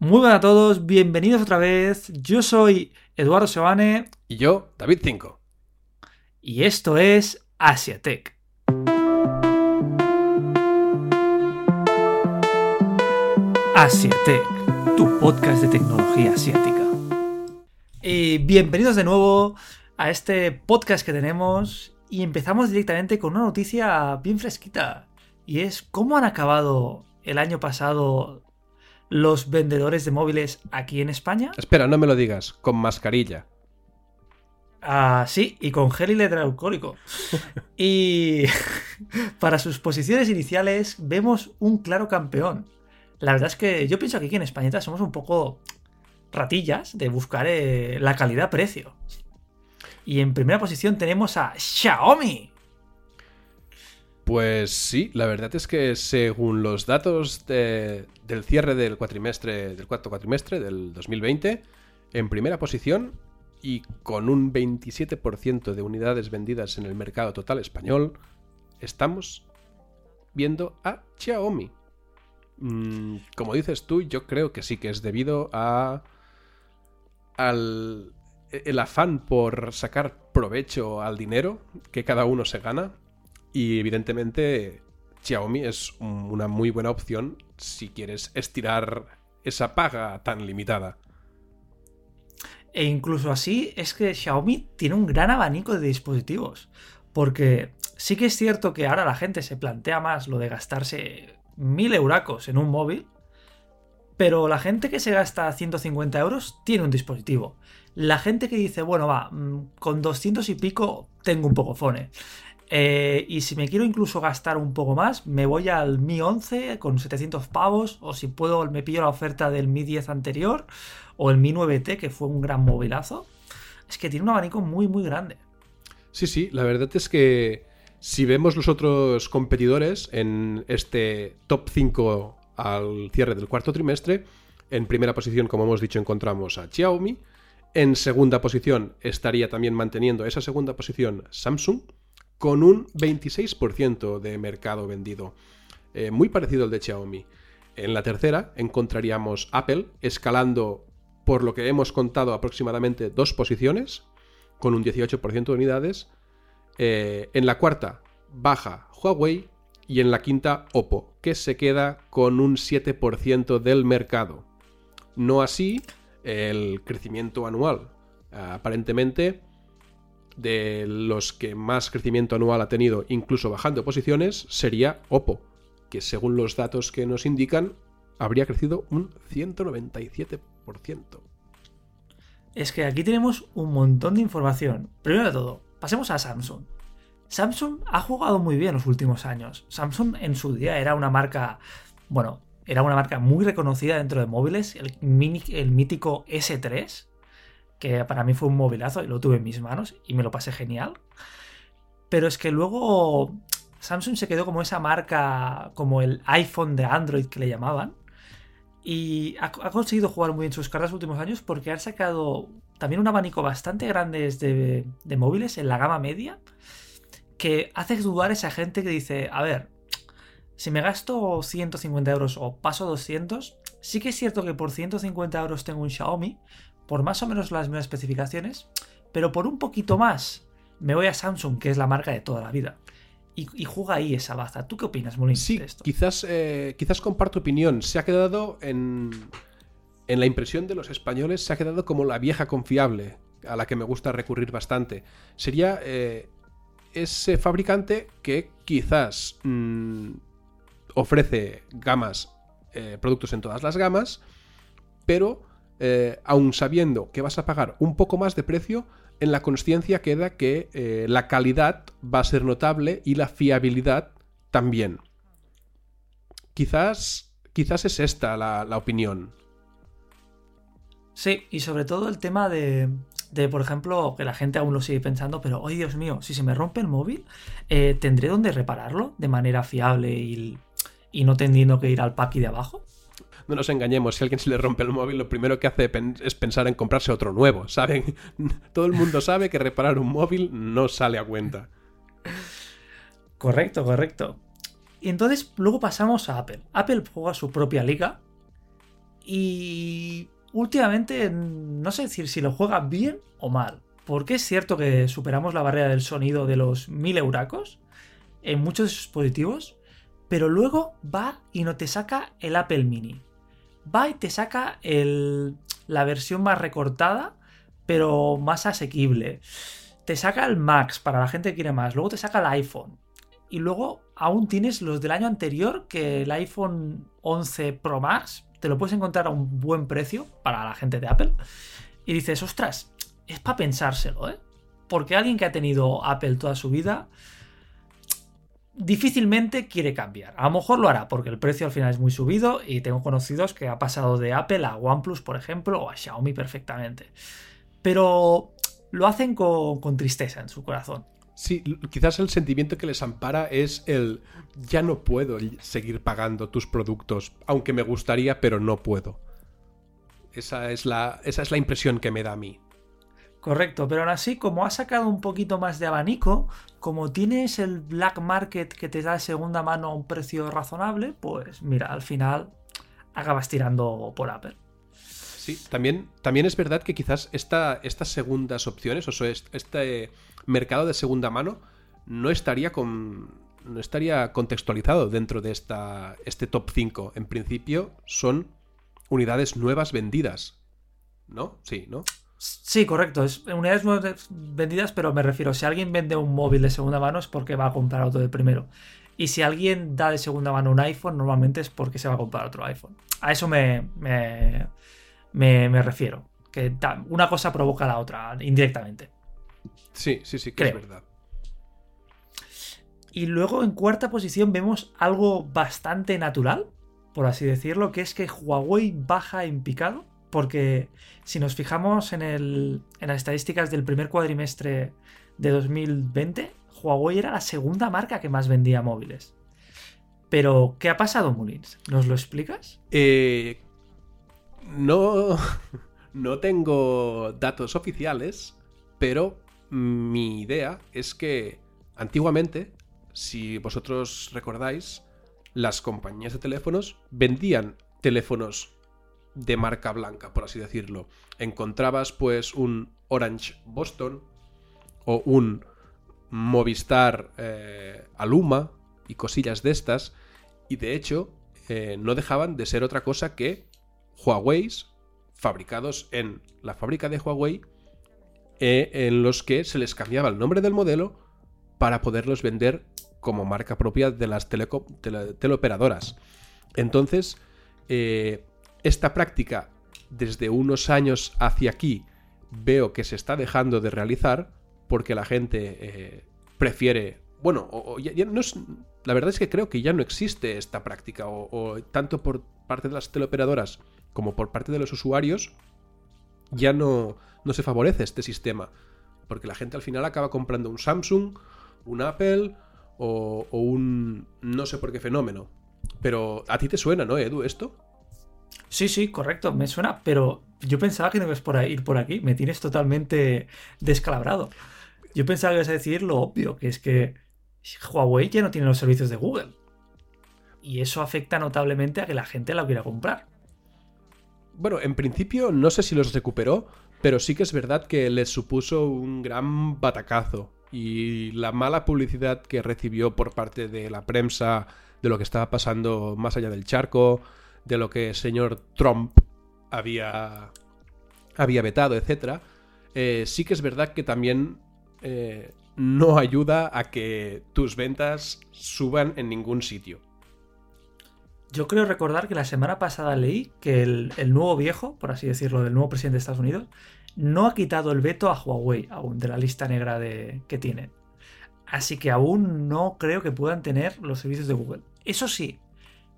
Muy buenas a todos, bienvenidos otra vez. Yo soy Eduardo Sebane. Y yo, David 5. Y esto es Asiatech. Asiatech, tu podcast de tecnología asiática. Y bienvenidos de nuevo a este podcast que tenemos. Y empezamos directamente con una noticia bien fresquita. Y es cómo han acabado el año pasado los vendedores de móviles aquí en España. Espera, no me lo digas, con mascarilla. Ah, sí, y con gel hidroalcohólico. y para sus posiciones iniciales vemos un claro campeón. La verdad es que yo pienso que aquí en España somos un poco ratillas de buscar eh, la calidad-precio. Y en primera posición tenemos a Xiaomi. Pues sí, la verdad es que según los datos del cierre del cuatrimestre, del cuarto cuatrimestre del 2020, en primera posición y con un 27% de unidades vendidas en el mercado total español, estamos viendo a Xiaomi. Mm, como dices tú, yo creo que sí que es debido a al el afán por sacar provecho al dinero que cada uno se gana y evidentemente Xiaomi es una muy buena opción si quieres estirar esa paga tan limitada. E incluso así es que Xiaomi tiene un gran abanico de dispositivos. Porque sí que es cierto que ahora la gente se plantea más lo de gastarse mil euracos en un móvil. Pero la gente que se gasta 150 euros tiene un dispositivo. La gente que dice, bueno, va, mm, con 200 y pico tengo un poco fone. Eh, y si me quiero incluso gastar un poco más, me voy al Mi 11 con 700 pavos, o si puedo me pillo la oferta del Mi 10 anterior, o el Mi 9T, que fue un gran movilazo. Es que tiene un abanico muy, muy grande. Sí, sí, la verdad es que si vemos los otros competidores en este top 5 al cierre del cuarto trimestre, en primera posición, como hemos dicho, encontramos a Xiaomi. En segunda posición estaría también manteniendo esa segunda posición Samsung con un 26% de mercado vendido, eh, muy parecido al de Xiaomi. En la tercera encontraríamos Apple escalando por lo que hemos contado aproximadamente dos posiciones, con un 18% de unidades. Eh, en la cuarta baja Huawei y en la quinta Oppo, que se queda con un 7% del mercado. No así el crecimiento anual. Aparentemente de los que más crecimiento anual ha tenido, incluso bajando posiciones, sería Oppo, que según los datos que nos indican, habría crecido un 197%. Es que aquí tenemos un montón de información. Primero de todo, pasemos a Samsung. Samsung ha jugado muy bien los últimos años. Samsung en su día era una marca, bueno, era una marca muy reconocida dentro de móviles, el, el mítico S3, que para mí fue un movilazo y lo tuve en mis manos y me lo pasé genial. Pero es que luego Samsung se quedó como esa marca, como el iPhone de Android que le llamaban. Y ha, conseguido jugar muy bien sus cartas los últimos años porque ha sacado también un abanico bastante grande de, de móviles en la gama media que hace dudar a esa gente que dice, a ver, si me gasto 150 euros o paso 200, sí que es cierto que por 150 euros tengo un Xiaomi, por más o menos las mismas especificaciones, pero por un poquito más me voy a Samsung, que es la marca de toda la vida. Y, juega ahí esa baza. ¿Tú qué opinas, Molin? Sí, Quizás, eh, quizás comparto opinión. Se ha quedado en, en la impresión de los españoles, se ha quedado como la vieja confiable, a la que me gusta recurrir bastante. Sería eh, ese fabricante que quizás mm, ofrece gamas, eh, productos en todas las gamas, pero eh, aun sabiendo que vas a pagar un poco más de precio, en la conciencia queda que eh, la calidad va a ser notable y la fiabilidad también. Quizás, quizás es esta la, opinión. Sí, y sobre todo el tema de, de, por ejemplo, que la gente aún lo sigue pensando, pero, ¡ay Dios mío! Si se me rompe el móvil, eh, ¿tendré dónde repararlo de manera fiable y, y no teniendo que ir al paqui de abajo? No nos engañemos, si a alguien se le rompe el móvil, lo primero que hace es pensar en comprarse otro nuevo, ¿saben? Todo el mundo sabe que reparar un móvil no sale a cuenta. Correcto, correcto. Y entonces luego pasamos a Apple. Apple juega su propia liga Y últimamente no sé decir si lo juega bien o mal. Porque es cierto que superamos la barrera del sonido de los 1000 euracos en muchos dispositivos, pero luego va y no te saca el Apple Mini. Va y te saca el, la versión más recortada, pero más asequible. Te saca el Max para la gente que quiere más. Luego te saca el iPhone. Y luego aún tienes los del año anterior, que el iPhone 11 Pro Max te lo puedes encontrar a un buen precio para la gente de Apple. Y dices, ostras, es para pensárselo, ¿eh? Porque alguien que ha tenido Apple toda su vida difícilmente quiere cambiar. A lo mejor lo hará porque el precio al final es muy subido y tengo conocidos que ha pasado de Apple a OnePlus, por ejemplo, o a Xiaomi perfectamente. Pero lo hacen con, con tristeza en su corazón. Sí, quizás el sentimiento que les ampara es el ya no puedo seguir pagando tus productos, aunque me gustaría, pero no puedo. Esa es la, esa es la impresión que me da a mí. Correcto, pero aún así, como ha sacado un poquito más de abanico, como tienes el black market que te da de segunda mano a un precio razonable, pues mira, al final acabas tirando por Apple. Sí, también, también es verdad que quizás esta, estas segundas opciones, o sea, este mercado de segunda mano, no estaría con, no estaría contextualizado dentro de esta, este top 5. En principio son unidades nuevas vendidas. ¿No? Sí, ¿no? Sí, correcto. Es unidades vendidas, pero me refiero, si alguien vende un móvil de segunda mano es porque va a comprar otro de primero. Y si alguien da de segunda mano un iPhone, normalmente es porque se va a comprar otro iPhone. A eso me, me, refiero. Que una cosa provoca a la otra, indirectamente. Sí, sí, sí, que es verdad. Y luego en cuarta posición vemos algo bastante natural, por así decirlo, que es que Huawei baja en picado porque si nos fijamos en, las estadísticas del primer cuadrimestre de 2020, Huawei era la segunda marca que más vendía móviles. Pero, ¿qué ha pasado, Mulins? ¿Nos lo explicas? Eh, no, no tengo datos oficiales, pero mi idea es que antiguamente, si vosotros recordáis, las compañías de teléfonos vendían teléfonos de marca blanca, por así decirlo. Encontrabas pues un Orange Boston o un Movistar eh, Aluma y cosillas de estas. Y de hecho eh, no dejaban de ser otra cosa que Huawei fabricados en la fábrica de Huawei eh, en los que se les cambiaba el nombre del modelo para poderlos vender como marca propia de las teleoperadoras. Entonces, esta práctica, desde unos años hacia aquí, veo que se está dejando de realizar porque la gente eh, prefiere... Bueno, no la verdad es que creo que ya no existe esta práctica, o, tanto por parte de las teleoperadoras como por parte de los usuarios, ya no, no se favorece este sistema. Porque la gente al final acaba comprando un Samsung, un Apple o, o, un no sé por qué fenómeno. Pero a ti te suena, ¿no, Edu, esto? Sí, sí, correcto, me suena, pero yo pensaba que no ibas por ir por aquí, me tienes totalmente descalabrado. Yo pensaba que ibas a decir lo obvio, que es que Huawei ya no tiene los servicios de Google. Y eso afecta notablemente a que la gente la quiera comprar. Bueno, en principio no sé si los recuperó, pero sí que es verdad que les supuso un gran batacazo. Y la mala publicidad que recibió por parte de la prensa de lo que estaba pasando más allá del charco, de lo que el señor Trump había, había vetado, etc., eh, sí que es verdad que también eh, no ayuda a que tus ventas suban en ningún sitio. Yo creo recordar que la semana pasada leí que el, nuevo viejo, por así decirlo, del nuevo presidente de Estados Unidos, no ha quitado el veto a Huawei aún de la lista negra de, que tiene. Así que aún no creo que puedan tener los servicios de Google. Eso sí,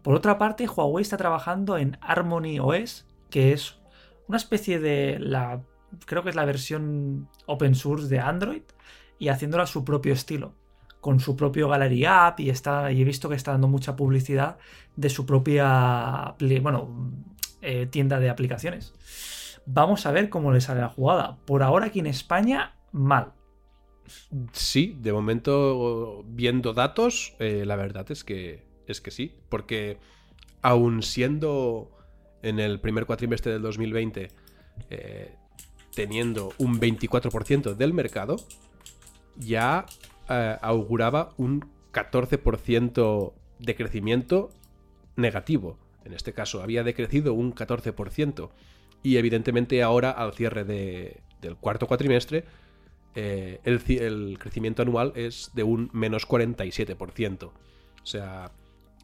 por otra parte, Huawei está trabajando en Harmony OS, que es una especie de la. Creo que es la versión open source de Android, y haciéndola a su propio estilo, con su propio Gallery App, y, está, y he visto que está dando mucha publicidad de su propia bueno, eh, tienda de aplicaciones. Vamos a ver cómo le sale la jugada. Por ahora aquí en España, mal. Sí, de momento, viendo datos, eh, la verdad es que es que sí, porque aun siendo en el primer cuatrimestre del 2020 eh, teniendo un 24% del mercado, ya eh, auguraba un 14% de crecimiento negativo. En este caso, había decrecido un 14%. Y evidentemente ahora, al cierre del cuarto cuatrimestre, eh, el, el, crecimiento anual es de un menos 47%. O sea,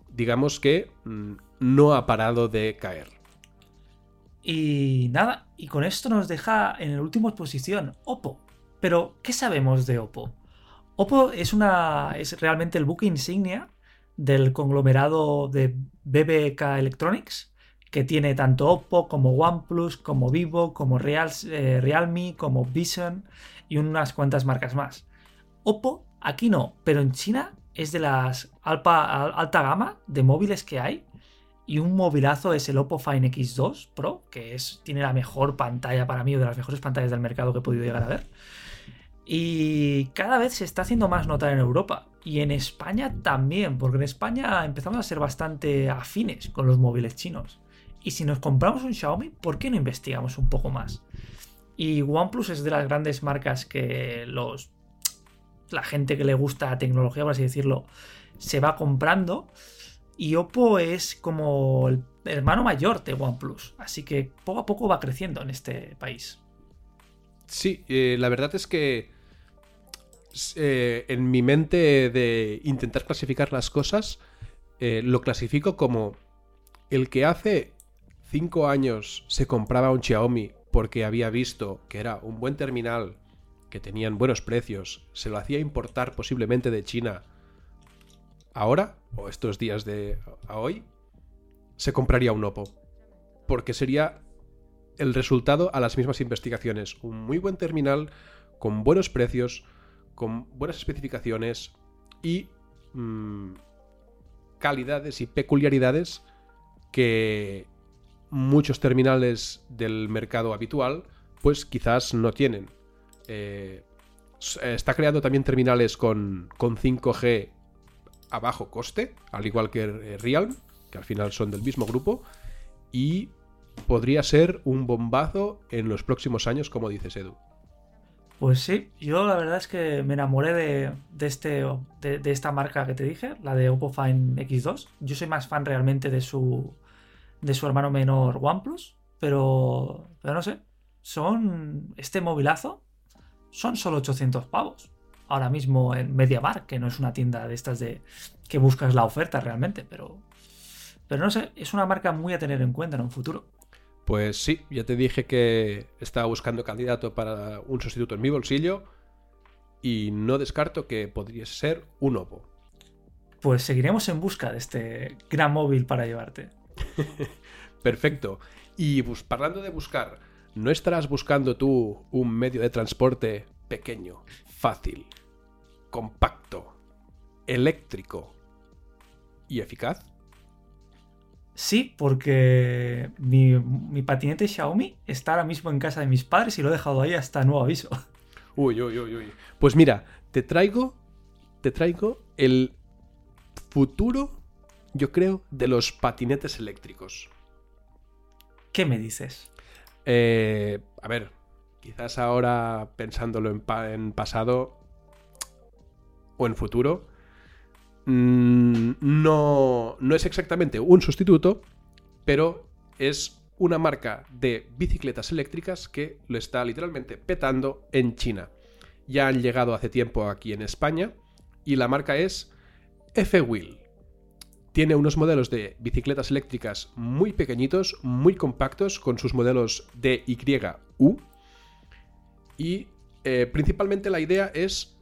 digamos que mm, no ha parado de caer. Y nada, y con esto nos deja en la última posición Oppo. Pero, ¿qué sabemos de Oppo? Oppo es, una, es realmente el buque insignia del conglomerado de BBK Electronics, que tiene tanto Oppo como OnePlus, como Vivo, como eh, Realme, como Vision y unas cuantas marcas más. Oppo, aquí no, pero en China es de las alta gama de móviles que hay y un movilazo es el Oppo Find X2 Pro, que es, tiene la mejor pantalla para mí, de las mejores pantallas del mercado que he podido llegar a ver. Y cada vez se está haciendo más notar en Europa. Y en España también, porque en España empezamos a ser bastante afines con los móviles chinos. Y si nos compramos un Xiaomi, ¿por qué no investigamos un poco más? Y OnePlus es de las grandes marcas que los la gente que le gusta la tecnología, por así decirlo, se va comprando. Y Oppo es como el hermano mayor de OnePlus. Así que poco a poco va creciendo en este país. Sí, eh, la verdad es que eh, en mi mente de intentar clasificar las cosas, eh, lo clasifico como el que hace cinco años se compraba un Xiaomi porque había visto que era un buen terminal, que tenían buenos precios, se lo hacía importar posiblemente de China ahora, o estos días de a hoy, se compraría un Oppo. Porque sería el resultado a las mismas investigaciones. Un muy buen terminal, con buenos precios, con buenas especificaciones y mm, calidades y peculiaridades que muchos terminales del mercado habitual pues quizás no tienen. Eh, está creando también terminales con, con 5G a bajo coste, al igual que eh, Realm, que al final son del mismo grupo, y podría ser un bombazo en los próximos años, como dices Edu. Pues sí, yo la verdad es que me enamoré de, este, de, esta marca que te dije, la de Oppo Find X2. Yo soy más fan realmente de su, de su hermano menor OnePlus, pero, pero no sé, son este movilazo, son solo 800 pavos ahora mismo en MediaMarkt, que no es una tienda de estas de que buscas la oferta realmente, pero, pero no sé, es una marca muy a tener en cuenta en un futuro. Pues sí, ya te dije que estaba buscando candidato para un sustituto en mi bolsillo y no descarto que podría ser un Oppo. Pues seguiremos en busca de este gran móvil para llevarte. Perfecto. Y pues, hablando de buscar, ¿no estarás buscando tú un medio de transporte pequeño, fácil, compacto, eléctrico y eficaz? Sí, porque mi, patinete Xiaomi está ahora mismo en casa de mis padres y lo he dejado ahí hasta nuevo aviso. Uy, uy, uy, uy. Pues mira, te traigo, te traigo el futuro, yo creo, de los patinetes eléctricos. ¿Qué me dices? Eh, a ver, quizás ahora pensándolo en, pasado o en futuro, mm, no, no es exactamente un sustituto, pero es una marca de bicicletas eléctricas que lo está literalmente petando en China. Ya han llegado hace tiempo aquí en España y la marca es F-Wheel. Tiene unos modelos de bicicletas eléctricas muy pequeñitos, muy compactos, con sus modelos DYU, y eh, principalmente la idea es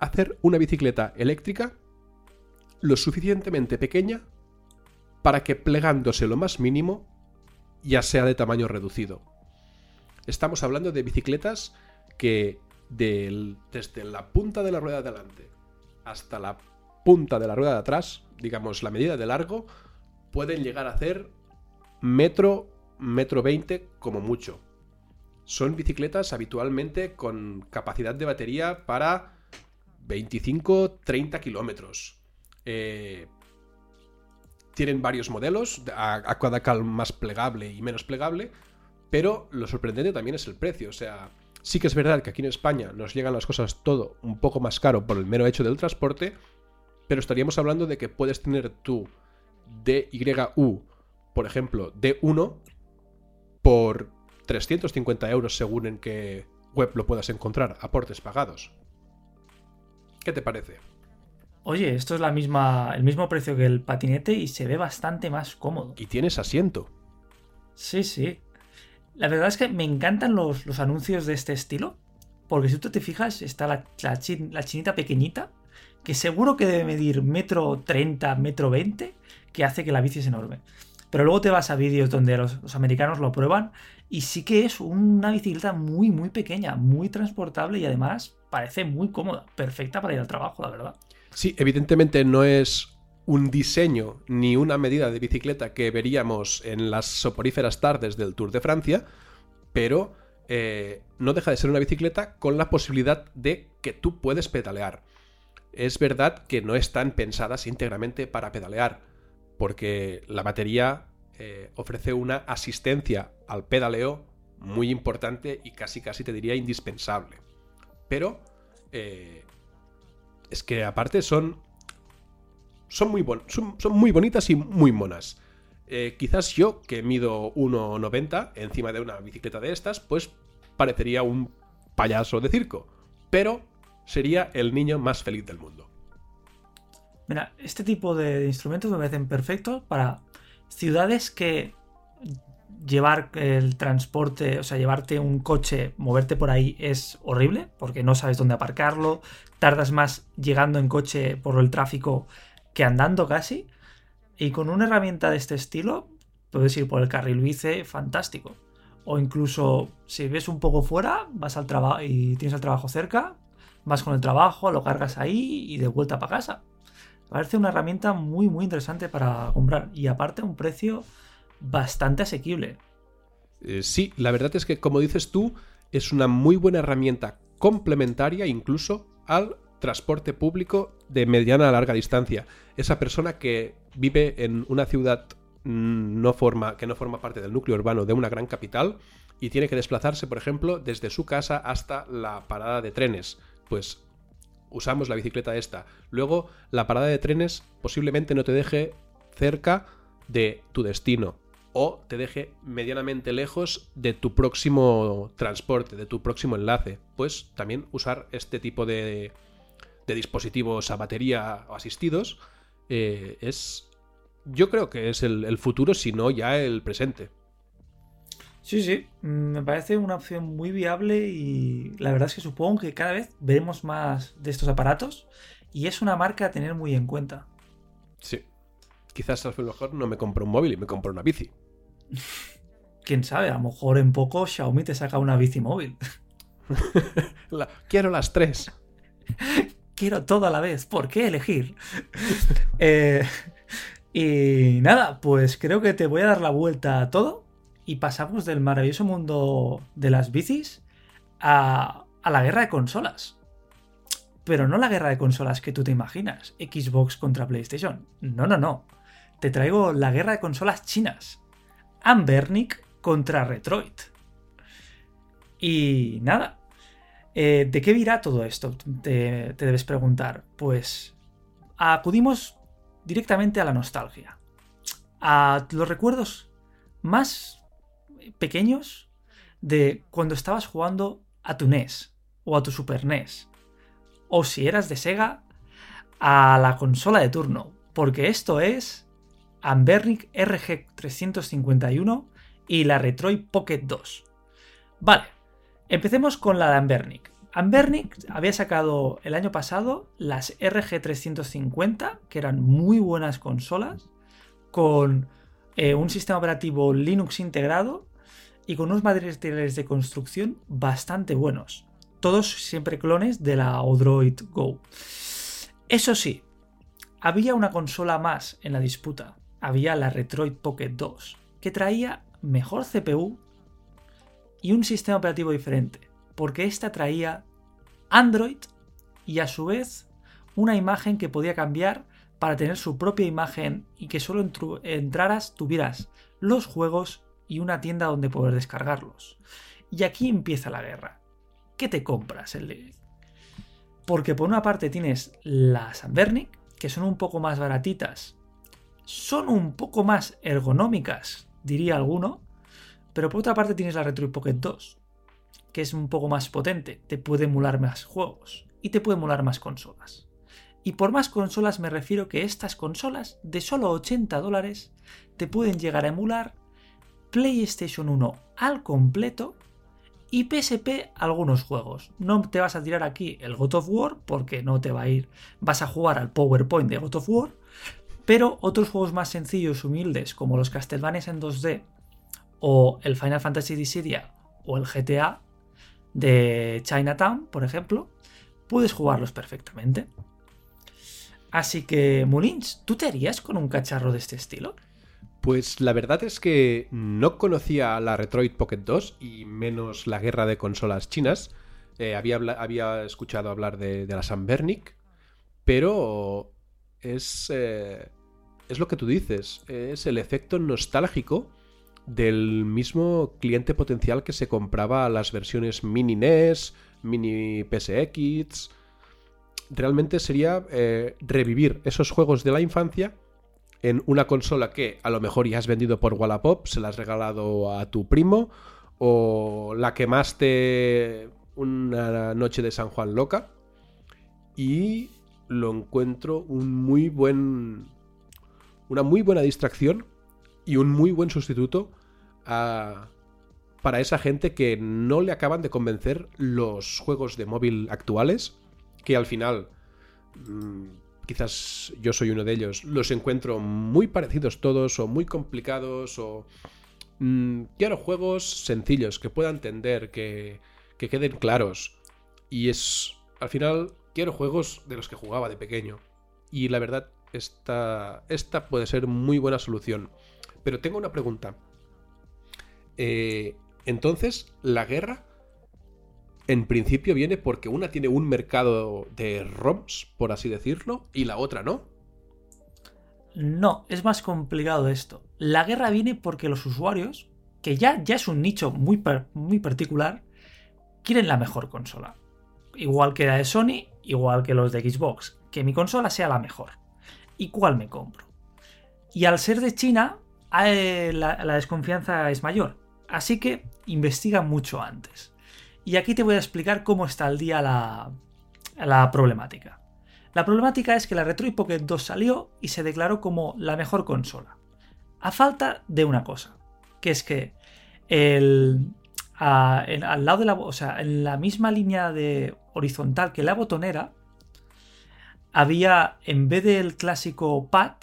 hacer una bicicleta eléctrica lo suficientemente pequeña para que plegándose lo más mínimo ya sea de tamaño reducido. Estamos hablando de bicicletas que desde la punta de la rueda de adelante hasta la punta de la rueda de atrás, digamos la medida de largo, pueden llegar a hacer metro, metro veinte como mucho son bicicletas habitualmente con capacidad de batería para 25-30 kilómetros. Eh, tienen varios modelos, a, a cada cal más plegable y menos plegable, pero lo sorprendente también es el precio. O sea, sí que es verdad que aquí en España nos llegan las cosas todo un poco más caro por el mero hecho del transporte, pero estaríamos hablando de que puedes tener tu DYU, por ejemplo, D1, por 350 euros según en qué web lo puedas encontrar, aportes pagados. ¿Qué te parece? Oye, esto es la misma, el mismo precio que el patinete y se ve bastante más cómodo. Y tienes asiento. Sí, sí. La verdad es que me encantan los, los anuncios de este estilo. Porque si tú te fijas, está la, la, chin- la chinita pequeñita, que seguro que debe medir metro 30, metro 20, que hace que la bici es enorme. Pero luego te vas a vídeos donde los, americanos lo prueban y sí que es una bicicleta muy, muy pequeña, muy transportable y además parece muy cómoda, perfecta para ir al trabajo, la verdad. Sí, evidentemente no es un diseño ni una medida de bicicleta que veríamos en las soporíferas tardes del Tour de Francia, pero eh, no deja de ser una bicicleta con la posibilidad de que tú puedes pedalear. Es verdad que no están pensadas íntegramente para pedalear, porque la batería eh, ofrece una asistencia al pedaleo muy importante y casi casi te diría indispensable. Pero eh, es que aparte son son muy, son muy bonitas y muy monas. Eh, quizás yo, que mido 1,90 encima de una bicicleta de estas, pues parecería un payaso de circo. Pero sería el niño más feliz del mundo. Mira, este tipo de instrumentos me parecen perfectos para ciudades que llevar el transporte, o sea, llevarte un coche, moverte por ahí es horrible, porque no sabes dónde aparcarlo, tardas más llegando en coche por el tráfico que andando casi, y con una herramienta de este estilo puedes ir por el carril bici fantástico. O incluso si ves un poco fuera, vas al trabajo y tienes el trabajo cerca, vas con el trabajo, lo cargas ahí y de vuelta para casa. Parece una herramienta muy muy interesante para comprar y aparte un precio bastante asequible. Eh, sí, la verdad es que, como dices tú, es una muy buena herramienta complementaria incluso al transporte público de mediana a larga distancia. Esa persona que vive en una ciudad mm, no forma, que no forma parte del núcleo urbano de una gran capital y tiene que desplazarse, por ejemplo, desde su casa hasta la parada de trenes. Pues usamos la bicicleta esta. Luego, la parada de trenes posiblemente no te deje cerca de tu destino o te deje medianamente lejos de tu próximo transporte, de tu próximo enlace. Pues también usar este tipo de, de dispositivos a batería o asistidos eh, es... Yo creo que es el, el futuro, si no ya el presente. Sí, sí, mm, me parece una opción muy viable y la verdad es que supongo que cada vez veremos más de estos aparatos y es una marca a tener muy en cuenta. Sí. Quizás a lo mejor no me compro un móvil y me compro una bici. Quién sabe, a lo mejor en poco Xiaomi te saca una bici móvil. La- quiero las tres. Quiero todo a la vez, ¿por qué elegir? Eh, y nada, pues creo que te voy a dar la vuelta a todo y pasamos del maravilloso mundo de las bicis a, a la guerra de consolas. Pero no la guerra de consolas que tú te imaginas, Xbox contra PlayStation. No, no, no. Te traigo la guerra de consolas chinas. Ambernic contra Retroid. Y nada, eh, ¿De qué virá todo esto? Te, te debes preguntar. Pues acudimos directamente a la nostalgia. A los recuerdos más pequeños de cuando estabas jugando a tu NES o a tu Super NES. O si eras de Sega, a la consola de turno. Porque esto es Ambernic RG351 y la Retroid Pocket 2. Vale, Empecemos con la de Ambernic. Ambernic había sacado el año pasado las RG350, que eran muy buenas consolas, con eh, un sistema operativo Linux integrado y con unos materiales de construcción bastante buenos. Todos siempre clones de la Odroid Go. Eso sí, había una consola más en la disputa. Había la Retroid Pocket 2, que traía mejor CPU y un sistema operativo diferente, porque esta traía Android y a su vez una imagen que podía cambiar para tener su propia imagen y que solo entraras, tuvieras los juegos y una tienda donde poder descargarlos. Y aquí empieza la guerra. ¿Qué te compras? El... Porque por una parte tienes las Ambernic, que son un poco más baratitas, son un poco más ergonómicas, diría alguno, pero por otra parte tienes la Retro Pocket 2, que es un poco más potente, te puede emular más juegos y te puede emular más consolas. Y por más consolas me refiero que estas consolas de solo 80 dólares te pueden llegar a emular PlayStation 1 al completo y PSP algunos juegos. No te vas a tirar aquí el God of War porque no te va a ir, vas a jugar al PowerPoint de God of War, pero otros juegos más sencillos, humildes, como los Castlevania en 2D o el Final Fantasy Dissidia o el GTA de Chinatown, por ejemplo, puedes jugarlos perfectamente. Así que, Mulins, ¿tú te harías con un cacharro de este estilo? Pues la verdad es que no conocía la Retroid Pocket 2 y menos la guerra de consolas chinas. Eh, había, escuchado hablar de, la Sanbernic, pero es, eh, es lo que tú dices, es el efecto nostálgico del mismo cliente potencial que se compraba las versiones mini NES, mini PSX. Realmente sería eh, revivir esos juegos de la infancia en una consola que a lo mejor ya has vendido por Wallapop, se la has regalado a tu primo, o la quemaste una noche de San Juan loca. Y lo encuentro un muy buen. Una muy buena distracción y un muy buen sustituto para esa gente que no le acaban de convencer los juegos de móvil actuales, que al final, mm, quizás yo soy uno de ellos, los encuentro muy parecidos todos o muy complicados o... Mm, quiero juegos sencillos, que pueda entender, que, que queden claros. Y es, al final, quiero juegos de los que jugaba de pequeño. Y la verdad, esta, esta puede ser muy buena solución. Pero tengo una pregunta. Eh, entonces, la guerra en principio viene porque una tiene un mercado de ROMs, por así decirlo, y la otra no. No, es más complicado esto. La guerra viene porque los usuarios, que ya, ya es un nicho muy, muy particular, quieren la mejor consola. Igual que la de Sony, igual que los de Xbox. Que mi consola sea la mejor. ¿Y cuál me compro? Y al ser de China, eh, la desconfianza es mayor. Así que investiga mucho antes. Y aquí te voy a explicar cómo está al día la, problemática. La problemática es que la Retro Pocket 2 salió y se declaró como la mejor consola. A falta de una cosa, que es que el, al lado de la, o sea, en la misma línea de horizontal que la botonera, había, en vez del clásico pad,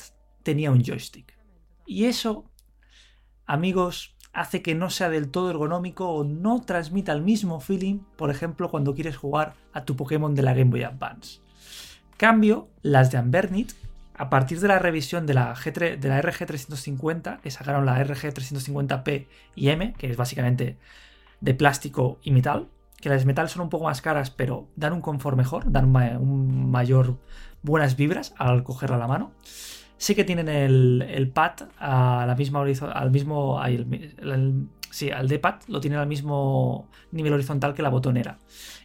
tenía un joystick. Y eso, amigos, hace que no sea del todo ergonómico o no transmita el mismo feeling, por ejemplo, cuando quieres jugar a tu Pokémon de la Game Boy Advance. Cambio, las de Ambernit, a partir de la revisión de la, de la RG350, que sacaron la RG350P y M, que es básicamente de plástico y metal, que las de metal son un poco más caras, pero dan un confort mejor, dan un mayor buenas vibras al cogerla a la mano. Sí que tienen el, pad a la misma al mismo. sí, al D-pad lo tienen al mismo nivel horizontal que la botonera.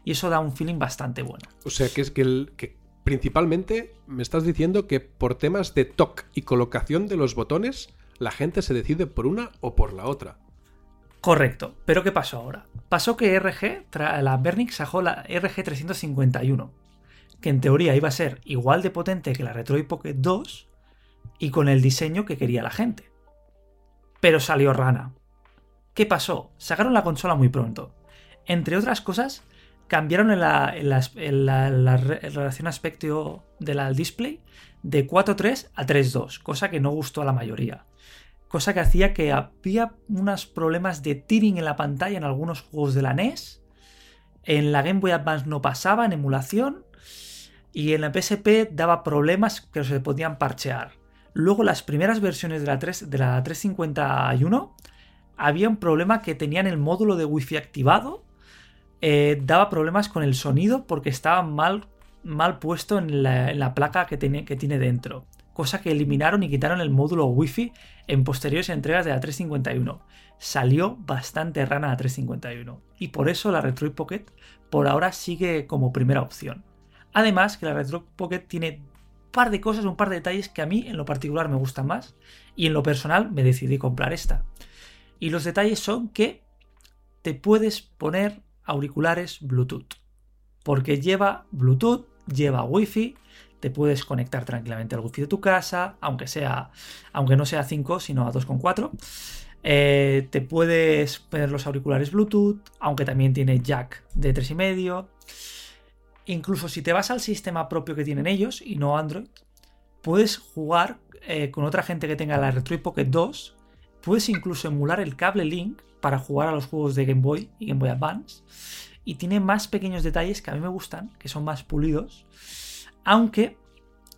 Y eso da un feeling bastante bueno. O sea, que es que, el, que principalmente me estás diciendo que por temas de toque y colocación de los botones, la gente se decide por una o por la otra. Correcto, pero ¿qué pasó ahora? Pasó que RG, la Bernix sacó la RG351, que en teoría iba a ser igual de potente que la Retroid Pocket 2, y con el diseño que quería la gente. Pero salió rana. ¿Qué pasó? Sacaron la consola muy pronto. Entre otras cosas, cambiaron en la, relación aspecto del display de 4.3 a 3.2, cosa que no gustó a la mayoría. Cosa que hacía que había unos problemas de tearing en la pantalla en algunos juegos de la NES. En la Game Boy Advance no pasaba en emulación. Y en la PSP daba problemas que se podían parchear. Luego las primeras versiones de la, 3, de la 351 había un problema que tenían el módulo de wifi activado. Eh, daba problemas con el sonido porque estaba mal, mal puesto en la, placa que tiene, que tiene dentro. cosa que eliminaron y quitaron el módulo Wi-Fi en posteriores entregas de la 351. Salió bastante rana la 351 y por eso la Retroid Pocket por ahora sigue como primera opción. Además que la Retroid Pocket tiene par de cosas, un par de detalles que a mí en lo particular me gustan más y en lo personal me decidí comprar esta. Y los detalles son que te puedes poner auriculares Bluetooth. Porque lleva Bluetooth, lleva Wi-Fi, te puedes conectar tranquilamente al Wi-Fi de tu casa, aunque, sea, aunque no sea 5, sino a 2.4. Eh, te puedes poner los auriculares Bluetooth, aunque también tiene jack de 3,5. Incluso si te vas al sistema propio que tienen ellos y no Android, puedes jugar eh, con otra gente que tenga la Retroid Pocket 2. Puedes incluso emular el cable Link para jugar a los juegos de Game Boy y Game Boy Advance. Y tiene más pequeños detalles que a mí me gustan, que son más pulidos. Aunque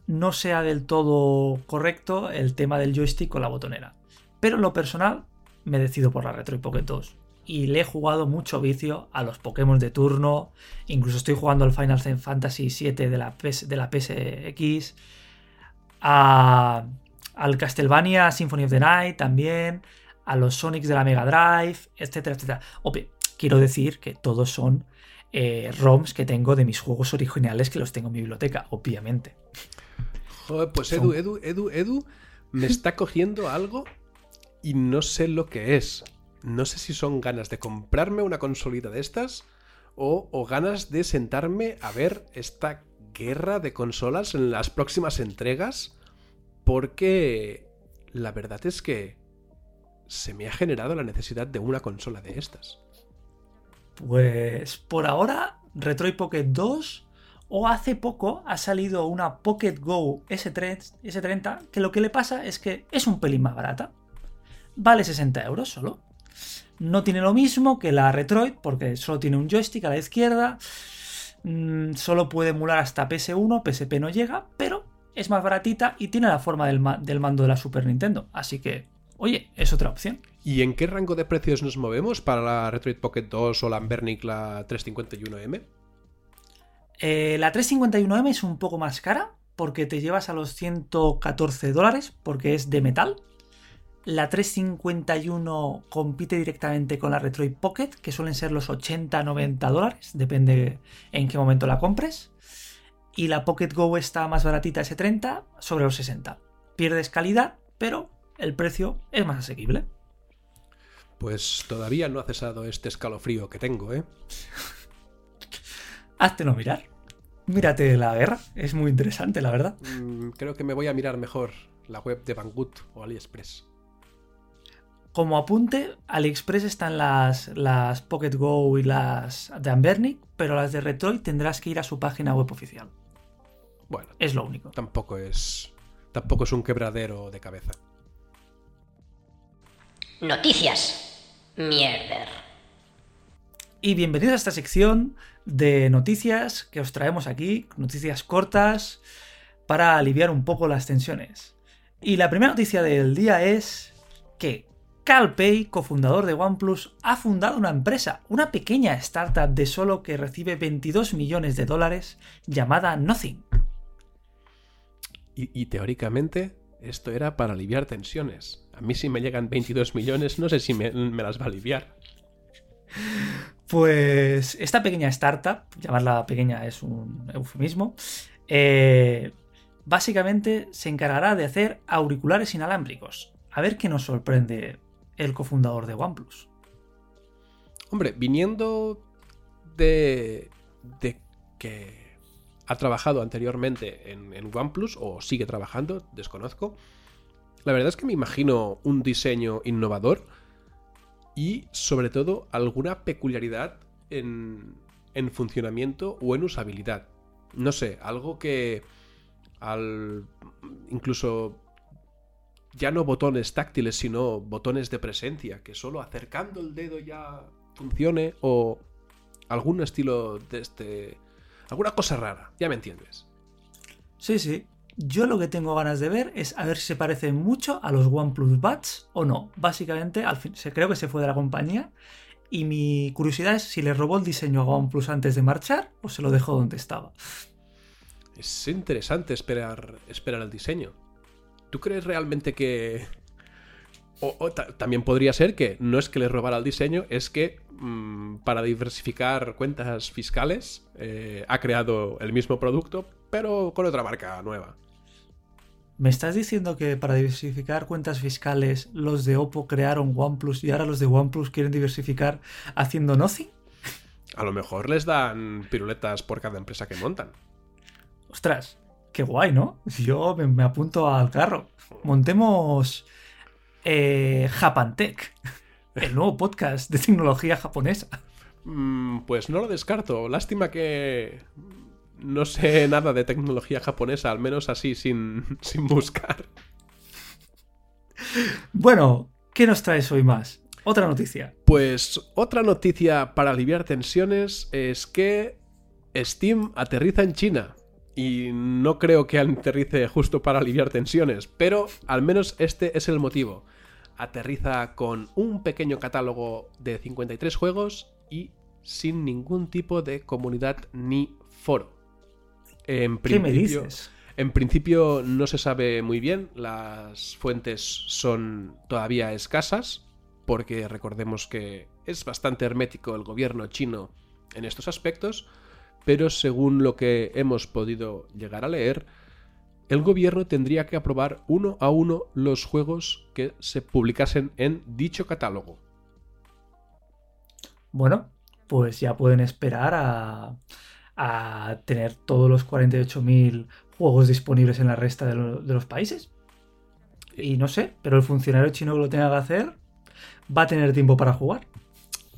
no sea del todo correcto el tema del joystick con la botonera. Pero en lo personal me decido por la Retroid Pocket 2. Y le he jugado mucho vicio a los Pokémon de turno. Incluso estoy jugando al Final Fantasy VII de la, de la PSX. al Castlevania Symphony of the Night también. A los Sonics de la Mega Drive, etcétera, etcétera. quiero decir que todos son eh, ROMs que tengo de mis juegos originales que los tengo en mi biblioteca, obviamente. Joder, pues Edu, Edu, Edu, Edu, me está cogiendo algo y no sé lo que es. No sé si son ganas de comprarme una consolita de estas o, ganas de sentarme a ver esta guerra de consolas en las próximas entregas. Porque la verdad es que se me ha generado la necesidad de una consola de estas. Pues por ahora, Retroid Pocket 2 o hace poco ha salido una Pocket Go S3, S30 que lo que le pasa es que es un pelín más barata vale 60 euros solo. No tiene lo mismo que la Retroid, porque solo tiene un joystick a la izquierda, mm, solo puede emular hasta PS1, PSP no llega, pero es más baratita y tiene la forma del, mando de la Super Nintendo. Así que, oye, es otra opción. ¿Y en qué rango de precios nos movemos para la Retroid Pocket 2 o la Ambernic la 351M? Eh, la 351M es un poco más cara porque te llevas a los 114 dólares porque es de metal la 351 compite directamente con la Retroid Pocket, que suelen ser los 80-90 dólares, depende en qué momento la compres. Y la Pocket Go está más baratita, ese 30, sobre los 60. Pierdes calidad, pero el precio es más asequible. Pues todavía no ha cesado este escalofrío que tengo, ¿eh? no mirar. Mírate la guerra, es muy interesante, la verdad. Mm, creo que me voy a mirar mejor la web de Banggood o AliExpress. Como apunte, AliExpress están las, las Pocket Go y las de Ambernic, pero las de Retroid tendrás que ir a su página web oficial. Bueno, es lo único. Tampoco es, tampoco es un quebradero de cabeza. Noticias. Mierder. Y bienvenidos a esta sección de noticias que os traemos aquí, noticias cortas para aliviar un poco las tensiones. Y la primera noticia del día es que Cal Pei, cofundador de OnePlus, ha fundado una empresa, una pequeña startup de solo que recibe 22 millones de dólares llamada Nothing. Y, teóricamente esto era para aliviar tensiones. A mí si me llegan 22 millones no sé si me, las va a aliviar. Pues esta pequeña startup, llamarla pequeña es un eufemismo, eh, básicamente se encargará de hacer auriculares inalámbricos. A ver qué nos sorprende el cofundador de OnePlus. Hombre, viniendo de, de que ha trabajado anteriormente en, OnePlus o sigue trabajando, desconozco. La verdad es que me imagino un diseño innovador y sobre todo alguna peculiaridad en, en funcionamiento o en usabilidad. No sé, algo que al incluso ya no botones táctiles, sino botones de presencia, que solo acercando el dedo ya funcione o algún estilo de este... alguna cosa rara, ya me entiendes. Sí, sí. Yo lo que tengo ganas de ver es a ver si se parece mucho a los OnePlus Buds o no. Básicamente, al fin, creo que se fue de la compañía y mi curiosidad es si le robó el diseño a OnePlus antes de marchar o se lo dejó donde estaba. Es interesante esperar, esperar el diseño. ¿Tú crees realmente que... O, o ta- también podría ser que no es que les robara el diseño, es que mm, para diversificar cuentas fiscales eh, ha creado el mismo producto, pero con otra marca nueva. ¿Me estás diciendo que para diversificar cuentas fiscales los de Oppo crearon OnePlus y ahora los de OnePlus quieren diversificar haciendo nothing? A lo mejor les dan piruletas por cada empresa que montan. Ostras, qué guay, ¿no? Yo me, me apunto al carro. Montemos eh, Japantech, el nuevo podcast de tecnología japonesa. Mm, pues no lo descarto. Lástima que no sé nada de tecnología japonesa, al menos así, sin, sin buscar. Bueno, ¿qué nos traes hoy más? Otra noticia. Pues otra noticia para aliviar tensiones es que Steam aterriza en China. Y no creo que aterrice justo para aliviar tensiones, pero al menos este es el motivo. Aterriza con un pequeño catálogo de 53 juegos y sin ningún tipo de comunidad ni foro. En ¿Qué me principio- dices? en principio no se sabe muy bien, las fuentes son todavía escasas, porque recordemos que es bastante hermético el gobierno chino en estos aspectos, pero según lo que hemos podido llegar a leer, el gobierno tendría que aprobar uno a uno los juegos que se publicasen en dicho catálogo. Bueno, pues ya pueden esperar a, a tener todos los 48.000 juegos disponibles en la resta de, lo- de los países. Y no sé, pero el funcionario chino que lo tenga que hacer va a tener tiempo para jugar.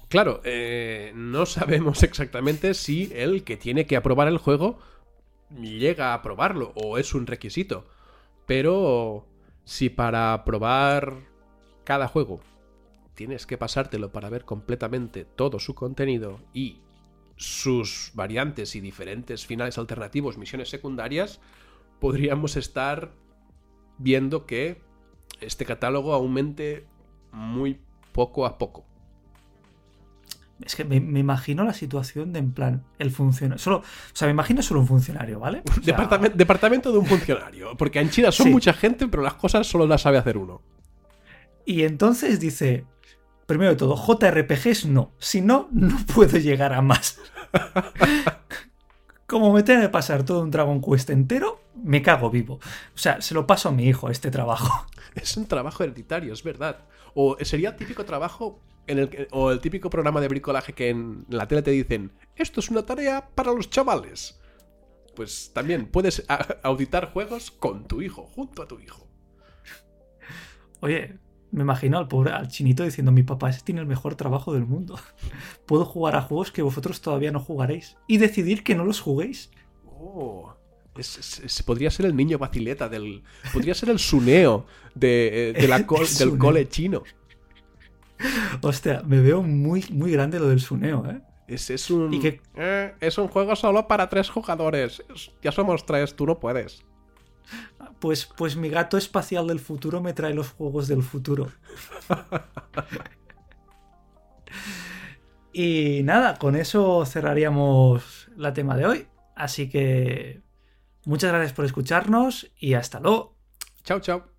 Claro, eh, no sabemos exactamente si el que tiene que aprobar el juego llega a aprobarlo o es un requisito. Pero si para aprobar cada juego tienes que pasártelo para ver completamente todo su contenido y sus variantes y diferentes finales alternativos, misiones secundarias, podríamos estar viendo que este catálogo aumente muy poco a poco. Es que me, me imagino la situación de en plan, el funcionario. Solo, o sea, me imagino solo un funcionario, ¿vale? O sea, Departamen- departamento de un funcionario. Porque en China son Sí. mucha gente, pero las cosas solo las sabe hacer uno. Y entonces dice, primero de todo, JRPGs no. Si no, no puedo llegar a más. Como me tenga que pasar todo un Dragon Quest entero, me cago vivo. O sea, se lo paso a mi hijo este trabajo. Es un trabajo hereditario, es verdad. O sería el típico trabajo en el o el típico programa de bricolaje que en la tele te dicen, esto es una tarea para los chavales. Pues también puedes auditar juegos con tu hijo, junto a tu hijo. Oye, me imagino al pobre, al chinito diciendo, mi papá ese tiene el mejor trabajo del mundo. Puedo jugar a juegos que vosotros todavía no jugaréis. Y decidir que no los juguéis. Oh, es- es- es- podría ser el niño vacileta del. Podría ser el suneo de, eh, de la del cole chino. Hostia, me veo muy, muy grande lo del suneo, ¿eh? Es, es un. ¿Y eh, es un juego solo para tres jugadores. Es- ya somos tres, tú no puedes. Pues, pues mi gato espacial del futuro me trae los juegos del futuro. y nada, con eso cerraríamos la tema de hoy. Así que muchas gracias por escucharnos y hasta luego. Chao, chao.